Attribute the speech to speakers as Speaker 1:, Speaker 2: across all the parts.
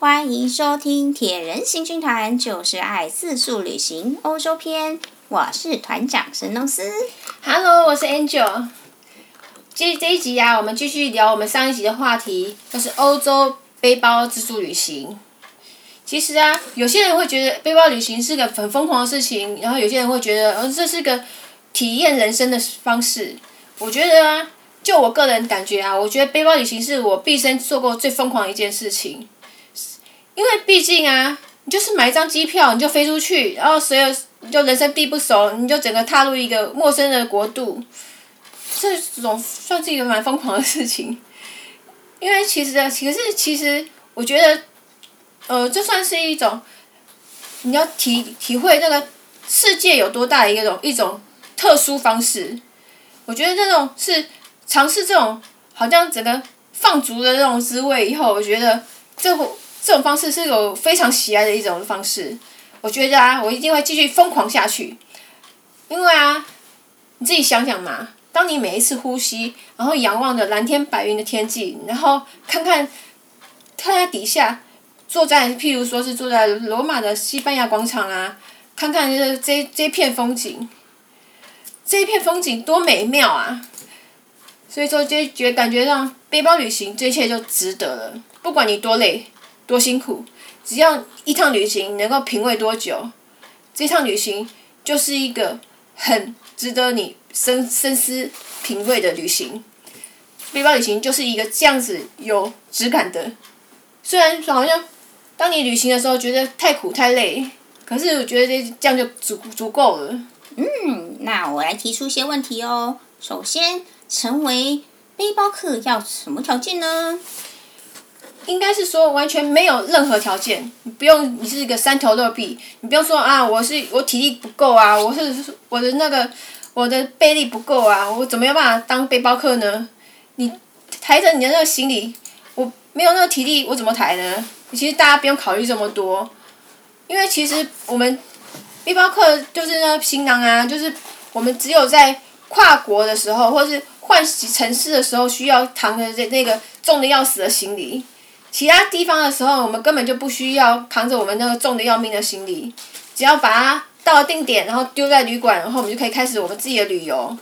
Speaker 1: 欢迎收听铁人行军团，就是爱四处旅行欧洲篇。我是团长神农司。
Speaker 2: Hello，我是 Angel。这这一集、啊，我们继续聊我们上一集的话题，就是欧洲背包自助旅行。其实啊，有些人会觉得背包旅行是个很疯狂的事情，然后有些人会觉得，呃，这是个体验人生的方式。我觉得啊。就我个人感觉啊，我觉得背包旅行是我毕生做过最疯狂的一件事情，因为毕竟啊，你就是买一张机票，你就飞出去，然后随后你就人生地不熟，你就整个踏入一个陌生的国度，这种算是一个蛮疯狂的事情。因为其实啊，其实其实我觉得，呃，这算是一种你要体体会那个世界有多大的一种一种特殊方式。我觉得这种是。尝试这种好像整个放逐的那种滋味以后，我觉得这这种方式是有非常喜爱的一种方式。我觉得啊，我一定会继续疯狂下去。因为啊，你自己想想嘛，当你每一次呼吸，然后仰望着蓝天白云的天际，然后看看，看看底下，坐在譬如说是坐在罗马的西班牙广场啊，看看这这这片风景，这一片风景多美妙啊！所以说，就觉感觉上背包旅行，这一切就值得了。不管你多累、多辛苦，只要一趟旅行能够品味多久，这趟旅行就是一个很值得你深深思品味的旅行。背包旅行就是一个这样子有质感的。虽然好像当你旅行的时候觉得太苦太累，可是我觉得这这样就足足够了。
Speaker 1: 嗯，那我来提出一些问题哦。首先。成为背包客要什么条件呢？
Speaker 2: 应该是说完全没有任何条件，你不用，你是一个三头六臂，你不用说啊，我是我体力不够啊，我是我的那个我的背力不够啊，我怎么有办法当背包客呢？你抬着你的那个行李，我没有那个体力，我怎么抬呢？其实大家不用考虑这么多，因为其实我们背包客就是那个行囊啊，就是我们只有在跨国的时候，或是换城市的时候需要扛着这那个重的要死的行李，其他地方的时候我们根本就不需要扛着我们那个重的要命的行李，只要把它到了定点，然后丢在旅馆，然后我们就可以开始我们自己的旅游。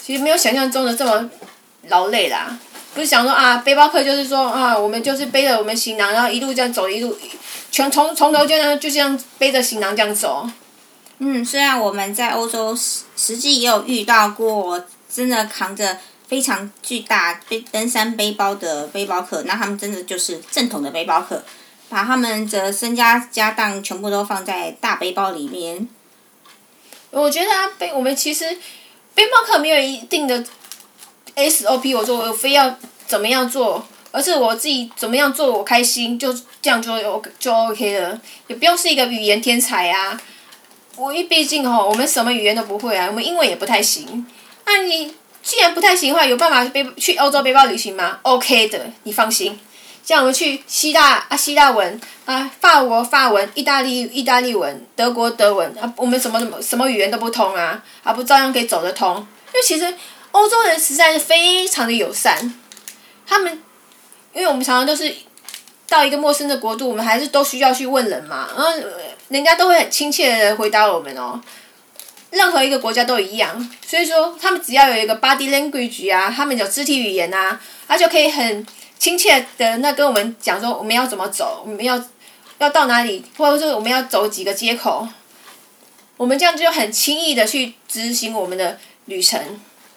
Speaker 2: 其实没有想象中的这么劳累啦，不是想说啊，背包客就是说啊，我们就是背着我们行囊，然后一路这样走一路，全从从头就这样就这样背着行囊这样走。
Speaker 1: 嗯，虽然我们在欧洲实实际也有遇到过。真的扛着非常巨大背登山背包的背包客，那他们真的就是正统的背包客，把他们的身家家当全部都放在大背包里面。
Speaker 2: 我觉得啊，背我们其实背包客没有一定的 SOP，我说我非要怎么样做，而是我自己怎么样做我开心，就这样就 O 就 OK 了，也不用是一个语言天才啊。我一毕竟吼，我们什么语言都不会啊，我们英文也不太行。那你既然不太行的话，有办法背去欧洲背包旅行吗？OK 的，你放心。像我们去希腊啊，希腊文啊，法国法文，意大利意大利文，德国德文啊，我们什么什么什么语言都不通啊，还不照样可以走得通？因为其实欧洲人实在是非常的友善，他们，因为我们常常都是到一个陌生的国度，我们还是都需要去问人嘛，然后人家都会很亲切的回答我们哦。任何一个国家都一样，所以说他们只要有一个 body language 啊，他们有肢体语言啊，他就可以很亲切的那跟我们讲说我们要怎么走，我们要要到哪里，或者说我们要走几个街口，我们这样就很轻易的去执行我们的旅程。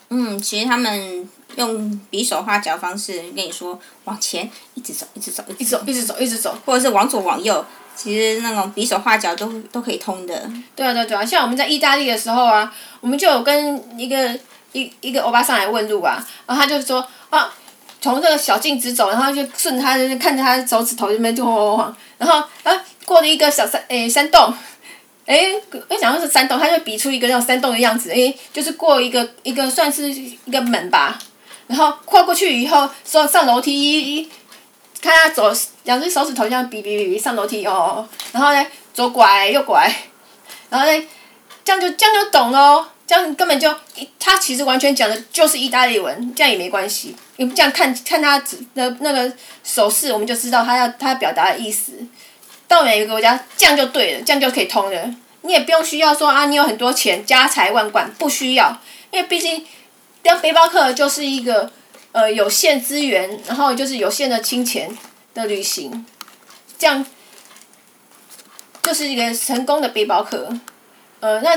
Speaker 1: 嗯，其实他们用比手画脚方式跟你说往前一直走，一直走，一直走，
Speaker 2: 一直走，一直走，
Speaker 1: 或者是往左往右。其实那种比手画脚都都可以通的。
Speaker 2: 对啊对啊对啊，像我们在意大利的时候啊，我们就有跟一个一一个欧巴桑来问路啊，然后他就说啊，从这个小径直走，然后就顺着他看着他手指头这边就晃晃晃，然后啊过了一个小山诶山洞，诶我想要是山洞，他就比出一个那种山洞的样子，诶就是过一个一个算是一个门吧，然后跨过去以后说上楼梯一。看他走，两只手指头这样比比比比上楼梯哦，然后呢左拐右拐，然后呢这样就这样就懂喽。这样根本就他其实完全讲的就是意大利文，这样也没关系。你这样看看他的那个手势，我们就知道他要他要表达的意思。到每个国家这样就对了，这样就可以通了。你也不用需要说啊，你有很多钱，家财万贯，不需要，因为毕竟当背包客就是一个呃有限资源，然后就是有限的金钱的旅行，这样就是一个成功的背包客。呃，那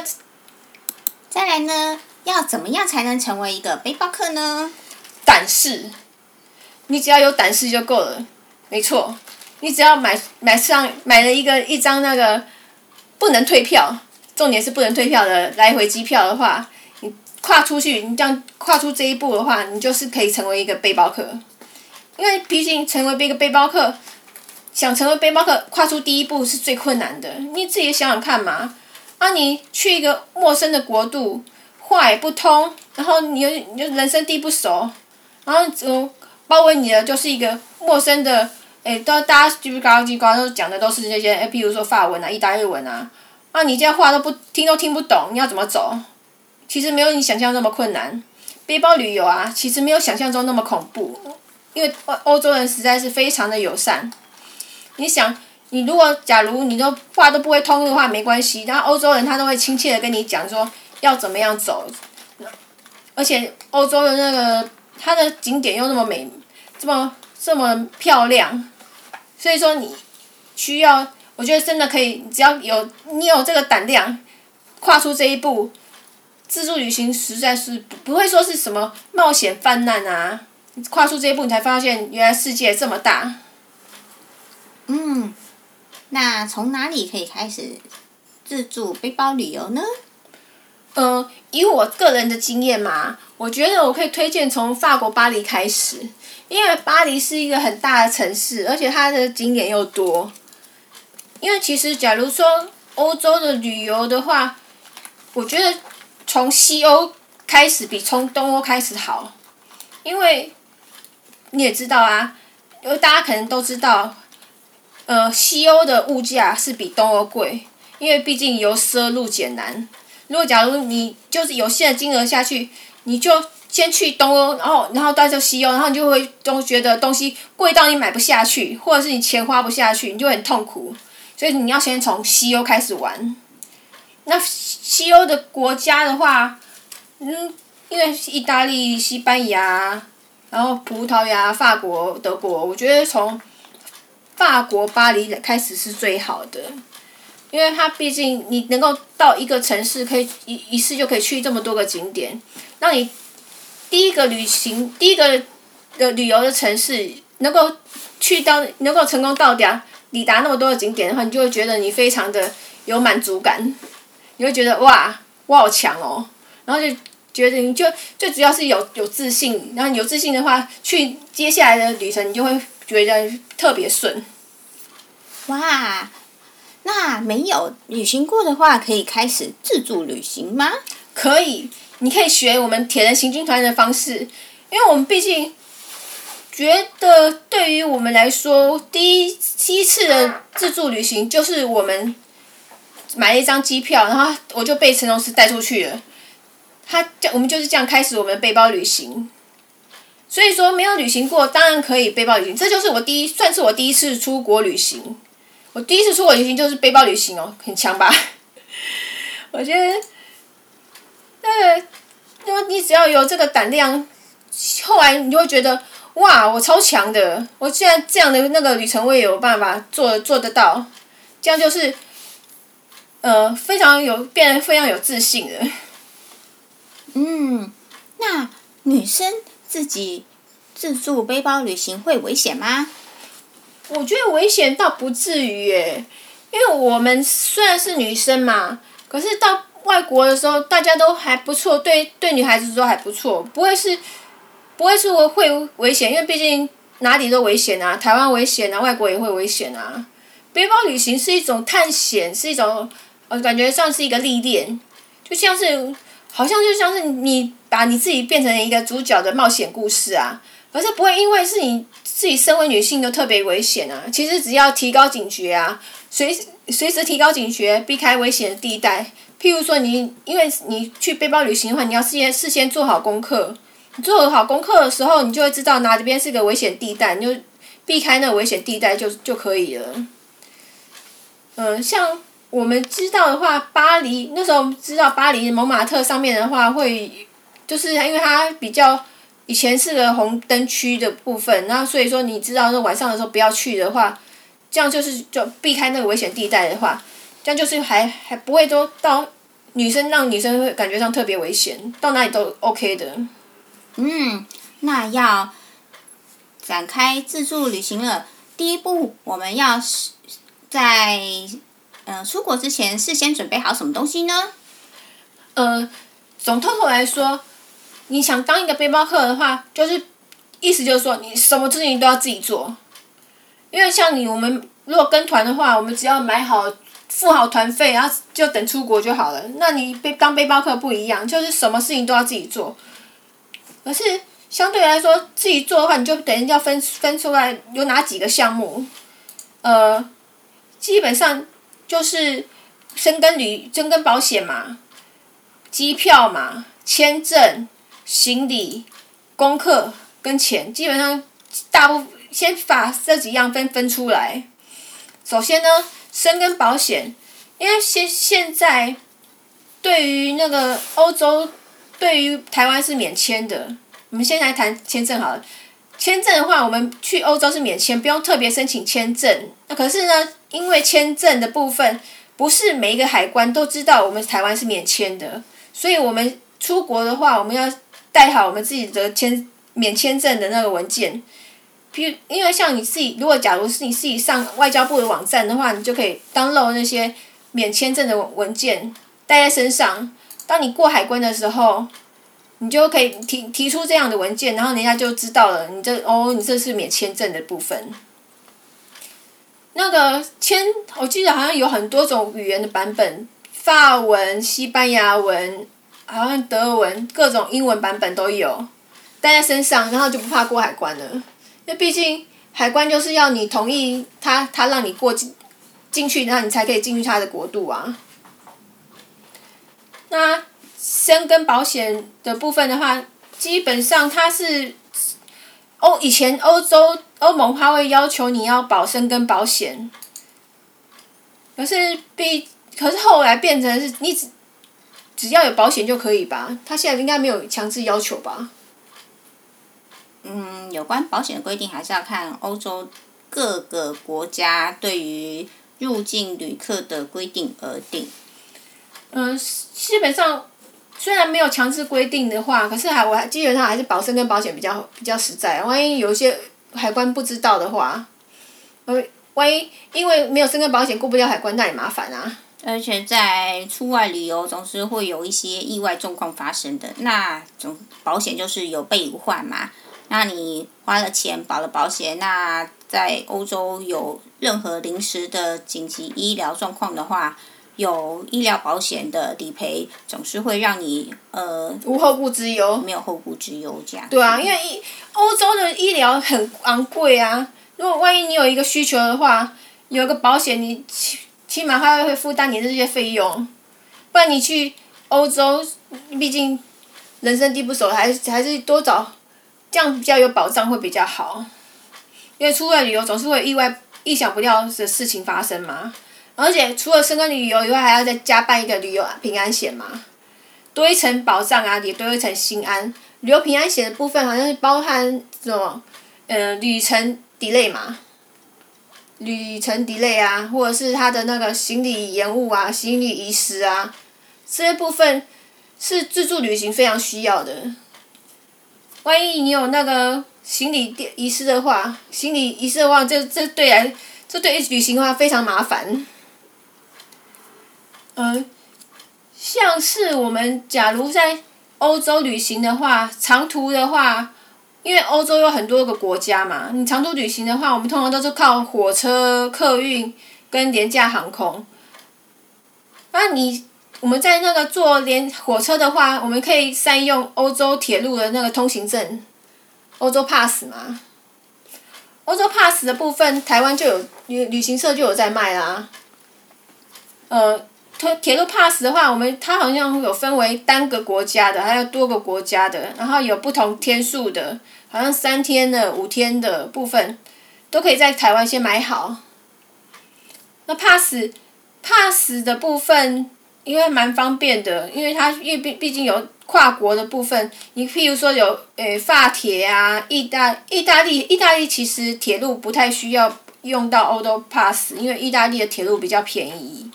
Speaker 1: 再来呢，要怎么样才能成为一个背包客呢？
Speaker 2: 胆识，你只要有胆识就够了，没错。你只要买买上买了一个一张那个不能退票，重点是不能退票的来回机票的话，你跨出去，你这样跨出这一步的话，你就是可以成为一个背包客。因为毕竟成为一个背包客，想成为背包客，跨出第一步是最困难的。你自己想想看嘛，啊，你去一个陌生的国度，话也不通，然后你又你就人生地不熟，然后就包围你的就是一个陌生的。哎，都大家叽里呱啦叽里呱都讲的都是那些，哎，比如说法文啊、意大利文啊，啊，你这些话都不听都听不懂，你要怎么走？其实没有你想象那么困难。背包旅游啊，其实没有想象中那么恐怖，因为欧欧洲人实在是非常的友善。你想，你如果假如你都话都不会通的话，没关系，然后欧洲人他都会亲切的跟你讲说要怎么样走，而且欧洲的那个它的景点又那么美，这么这么漂亮。所以说你需要，我觉得真的可以，只要有你有这个胆量，跨出这一步，自助旅行实在是不会说是什么冒险犯难啊！跨出这一步，你才发现原来世界这么大。
Speaker 1: 嗯，那从哪里可以开始自助背包旅游呢？
Speaker 2: 嗯、呃，以我个人的经验嘛，我觉得我可以推荐从法国巴黎开始。因为巴黎是一个很大的城市，而且它的景点又多。因为其实，假如说欧洲的旅游的话，我觉得从西欧开始比从东欧开始好。因为你也知道啊，因为大家可能都知道，呃，西欧的物价是比东欧贵，因为毕竟由奢入俭难。如果假如你就是有限的金额下去，你就。先去东欧，然后然后到西欧，然后你就会都觉得东西贵到你买不下去，或者是你钱花不下去，你就很痛苦。所以你要先从西欧开始玩。那西欧的国家的话，嗯，因为意大利、西班牙，然后葡萄牙、法国、德国，我觉得从法国巴黎开始是最好的，因为它毕竟你能够到一个城市，可以一一次就可以去这么多个景点，让你。第一个旅行，第一个的旅游的城市，能够去到，能够成功到达，抵达那么多的景点的话，你就会觉得你非常的有满足感，你会觉得哇，我好强哦，然后就觉得你就最主要是有有自信，然后有自信的话，去接下来的旅程，你就会觉得特别顺。
Speaker 1: 哇，那没有旅行过的话，可以开始自助旅行吗？
Speaker 2: 可以。你可以学我们铁人行军团的方式，因为我们毕竟觉得对于我们来说，第一第一次的自助旅行就是我们买了一张机票，然后我就被陈老师带出去了。他这我们就是这样开始我们背包旅行。所以说没有旅行过，当然可以背包旅行。这就是我第一算是我第一次出国旅行。我第一次出国旅行就是背包旅行哦，很强吧？我觉得。那个，因为你只要有这个胆量，后来你就会觉得，哇，我超强的！我既然这样的那个旅程，我也有办法做做得到，这样就是，呃，非常有变得非常有自信的。
Speaker 1: 嗯，那女生自己自助背包旅行会危险吗？
Speaker 2: 我觉得危险倒不至于耶，因为我们虽然是女生嘛，可是到。外国的时候，大家都还不错，对对，女孩子都还不错，不会是，不会是会危险，因为毕竟哪里都危险啊，台湾危险啊，外国也会危险啊。背包旅行是一种探险，是一种，呃，感觉像是一个历练，就像是，好像就像是你把你自己变成一个主角的冒险故事啊，可是不会因为是你自己身为女性都特别危险啊，其实只要提高警觉啊，随随时提高警觉，避开危险的地带。譬如说你，因为你去背包旅行的话，你要事先事先做好功课。你做好功课的时候，你就会知道哪边是个危险地带，你就避开那危险地带就就可以了。嗯、像我们知道的话，巴黎那时候知道巴黎蒙马特上面的话会，就是因为它比较以前是个红灯区的部分，那所以说你知道说晚上的时候不要去的话，这样就是就避开那个危险地带的话，这样就是还还不会说到女生让女生会感觉上特别危险，到哪里都 OK 的。
Speaker 1: 嗯，那要展开自助旅行了。第一步，我们要在呃出国之前事先准备好什么东西呢？
Speaker 2: 呃，总透透来说，你想当一个背包客的话，就是意思就是说，你什么事情都要自己做。因为像你我们如果跟团的话，我们只要买好付好团费，然后就等出国就好了。那你背当背包客不一样，就是什么事情都要自己做。可是相对来说，自己做的话，你就等于要分分出来有哪几个项目，呃，基本上就是申根旅申根保险嘛，机票嘛，签证、行李、功课跟钱，基本上大部先把这几样分分出来。首先呢，申根保险，因为现现在对于那个欧洲。对于台湾是免签的，我们先来谈签证好了。签证的话，我们去欧洲是免签，不用特别申请签证。那可是呢，因为签证的部分不是每一个海关都知道我们台湾是免签的，所以我们出国的话，我们要带好我们自己的签免签证的那个文件。比如，因为像你自己，如果假如是你自己上外交部的网站的话，你就可以 download 那些免签证的文件带在身上。当你过海关的时候，你就可以提提出这样的文件，然后人家就知道了，你这哦，你这是免签证的部分。那个签，我记得好像有很多种语言的版本，法文、西班牙文，好像德文，各种英文版本都有，带在身上，然后就不怕过海关了。那毕竟海关就是要你同意他，他让你过进进去，然后你才可以进去他的国度啊。那申根保险的部分的话，基本上它是欧以前欧洲欧盟它会要求你要保生跟保险，可是比可是后来变成是你只只要有保险就可以吧？它现在应该没有强制要求吧？
Speaker 1: 嗯，有关保险的规定还是要看欧洲各个国家对于入境旅客的规定而定。
Speaker 2: 嗯，基本上虽然没有强制规定的话，可是还我还基本上还是保身跟保险比较比较实在。万一有一些海关不知道的话，呃，万一因为没有申根保险过不了海关，那也麻烦啊。
Speaker 1: 而且在出外旅游总是会有一些意外状况发生的，那种保险就是有备无患嘛。那你花了钱保了保险，那在欧洲有任何临时的紧急医疗状况的话。有医疗保险的理赔，总是会让你呃
Speaker 2: 无后顾之忧，
Speaker 1: 没有后顾之忧这样。
Speaker 2: 对啊，因为欧洲的医疗很昂贵啊。如果万一你有一个需求的话，有个保险，你起起码它会负担你的这些费用。不然你去欧洲，毕竟人生地不熟，还是还是多找这样比较有保障会比较好。因为出外旅游总是会意外、意想不到的事情发生嘛。而且除了申根旅游以外，还要再加办一个旅游平安险嘛，多一层保障啊，也多一层心安。旅游平安险的部分好像是包含什么，呃，旅程 delay 嘛，旅程 delay 啊，或者是他的那个行李延误啊、行李遗失啊，这些部分是自助旅行非常需要的。万一你有那个行李遗失的话，行李遗失的话，这这对来，这对旅行的话非常麻烦。嗯，像是我们假如在欧洲旅行的话，长途的话，因为欧洲有很多个国家嘛，你长途旅行的话，我们通常都是靠火车、客运跟廉价航空。那你我们在那个坐连火车的话，我们可以善用欧洲铁路的那个通行证，欧洲 Pass 嘛。欧洲 Pass 的部分，台湾就有旅旅行社就有在卖啦。呃。铁路 pass 的话，我们它好像有分为单个国家的，还有多个国家的，然后有不同天数的，好像三天的、五天的部分，都可以在台湾先买好。那 pass pass 的部分，因为蛮方便的，因为它因为毕毕竟有跨国的部分，你譬如说有诶法铁啊，意大意大利意大利其实铁路不太需要用到欧洲 pass，因为意大利的铁路比较便宜。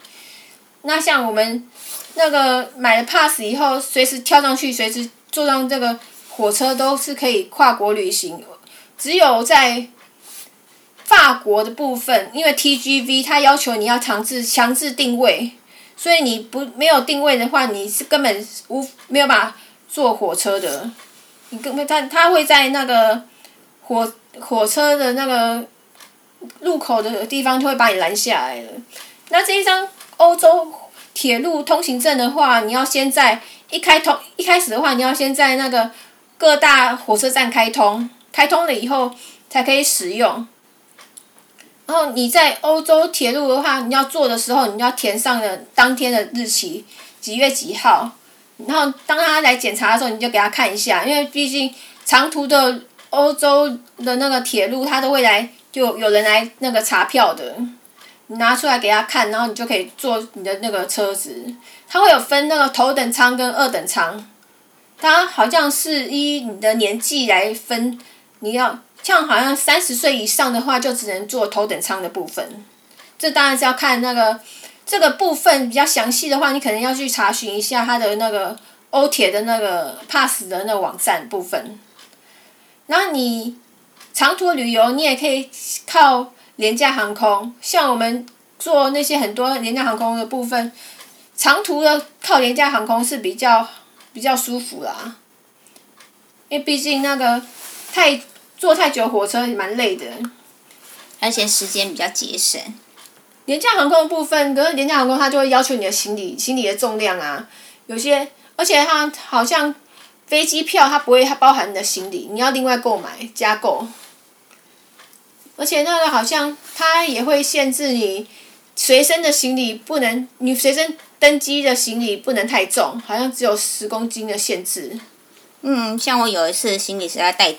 Speaker 2: 那像我们那个买了 pass 以后，随时跳上去，随时坐上这个火车都是可以跨国旅行。只有在法国的部分，因为 TGV 它要求你要强制强制定位，所以你不没有定位的话，你是根本无没有办法坐火车的。你根本他他会在那个火火车的那个入口的地方就会把你拦下来了。那这一张。欧洲铁路通行证的话，你要先在一开通一开始的话，你要先在那个各大火车站开通，开通了以后才可以使用。然后你在欧洲铁路的话，你要坐的时候，你要填上了当天的日期，几月几号。然后当他来检查的时候，你就给他看一下，因为毕竟长途的欧洲的那个铁路，他都会来，就有人来那个查票的。你拿出来给他看，然后你就可以坐你的那个车子。它会有分那个头等舱跟二等舱，它好像是依你的年纪来分。你要像好像三十岁以上的话，就只能坐头等舱的部分。这当然是要看那个这个部分比较详细的话，你可能要去查询一下它的那个欧铁的那个 pass 的那个网站部分。然后你长途旅游，你也可以靠。廉价航空，像我们坐那些很多廉价航空的部分，长途的靠廉价航空是比较比较舒服啦。因为毕竟那个太坐太久火车也蛮累的，
Speaker 1: 而且时间比较节省。
Speaker 2: 廉价航空的部分，可是廉价航空它就会要求你的行李行李的重量啊，有些而且它好像飞机票它不会它包含你的行李，你要另外购买加购。而且那个好像它也会限制你随身的行李不能，你随身登机的行李不能太重，好像只有十公斤的限制。
Speaker 1: 嗯，像我有一次行李实在带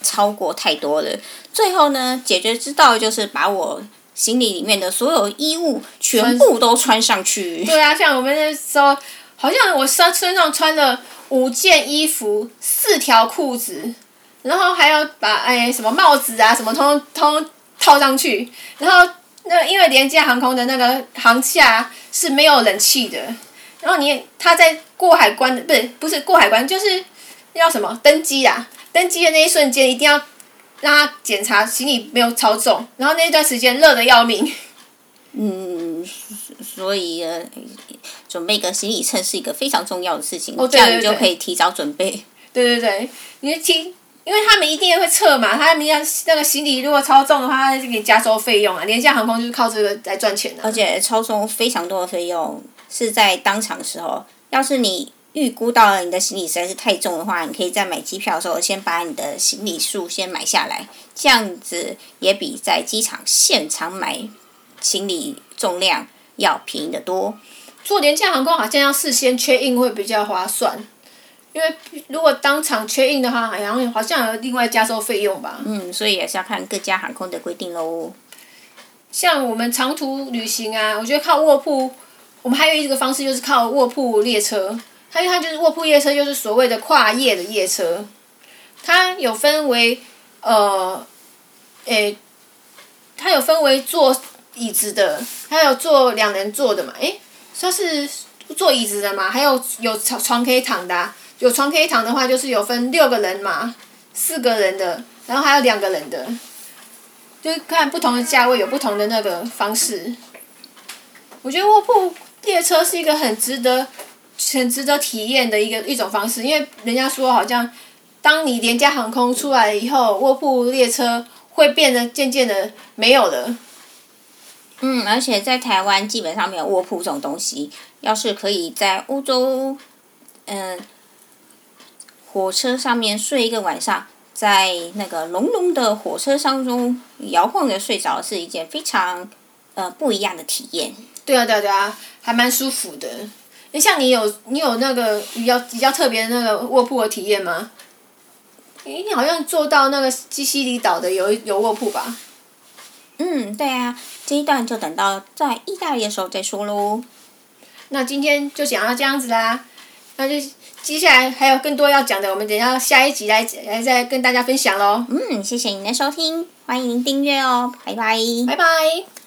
Speaker 1: 超过太多了，最后呢，解决之道就是把我行李里面的所有衣物全部都穿上去。
Speaker 2: 对啊，像我们那时候，好像我身身上穿了五件衣服，四条裤子。然后还要把哎什么帽子啊什么通通套上去，然后那因为廉价航空的那个航厦是没有冷气的，然后你他在过海关的不是不是过海关就是要什么登机啊，登机的那一瞬间一定要让他检查行李没有超重，然后那段时间热的要命。
Speaker 1: 嗯，所以呃，准备个行李秤是一个非常重要的事情，
Speaker 2: 哦、对对对，
Speaker 1: 这样你就可以提早准备。
Speaker 2: 对对对，你听。因为他们一定会测嘛，他们要那个行李如果超重的话，他就给你加收费用啊。廉价航空就是靠这个来赚钱的。
Speaker 1: 而且超重非常多的费用是在当场的时候。要是你预估到了你的行李实在是太重的话，你可以在买机票的时候先把你的行李数先买下来，这样子也比在机场现场买行李重量要便宜得多。
Speaker 2: 坐廉价航空好像要事先确认会比较划算。因为如果当场确认的话，好像好像有另外加收费用吧。
Speaker 1: 嗯，所以也是要看各家航空的规定喽。
Speaker 2: 像我们长途旅行啊，我觉得靠卧铺，我们还有一个方式就是靠卧铺列车。它因为它就是卧铺列车，就是所谓的跨夜的夜车。它有分为呃，诶，它有分为坐椅子的，还有坐两人坐的嘛？诶，它是坐椅子的嘛？还有有床床可以躺的啊。有床可以躺的话，就是有分六个人嘛，四个人的，然后还有两个人的，就看不同的价位有不同的那个方式。我觉得卧铺列车是一个很值得、很值得体验的一个一种方式，因为人家说好像，当你廉价航空出来以后，卧铺列车会变得渐渐的没有了。
Speaker 1: 嗯，而且在台湾基本上没有卧铺这种东西。要是可以在欧洲，嗯。火车上面睡一个晚上，在那个隆隆的火车当中摇晃着睡着，是一件非常呃不一样的体验。
Speaker 2: 对啊对啊对啊，还蛮舒服的。你，像你有你有那个比较比较特别的那个卧铺的体验吗？诶，你好像坐到那个西西里岛的有有卧铺吧？
Speaker 1: 嗯，对啊，这一段就等到在意大利的时候再说喽。
Speaker 2: 那今天就讲到这样子啦，那就接下来还有更多要讲的，我们等下下一集来来再跟大家分享喽。
Speaker 1: 嗯，谢谢您的收听，欢迎您订阅哦，拜拜。
Speaker 2: 拜拜。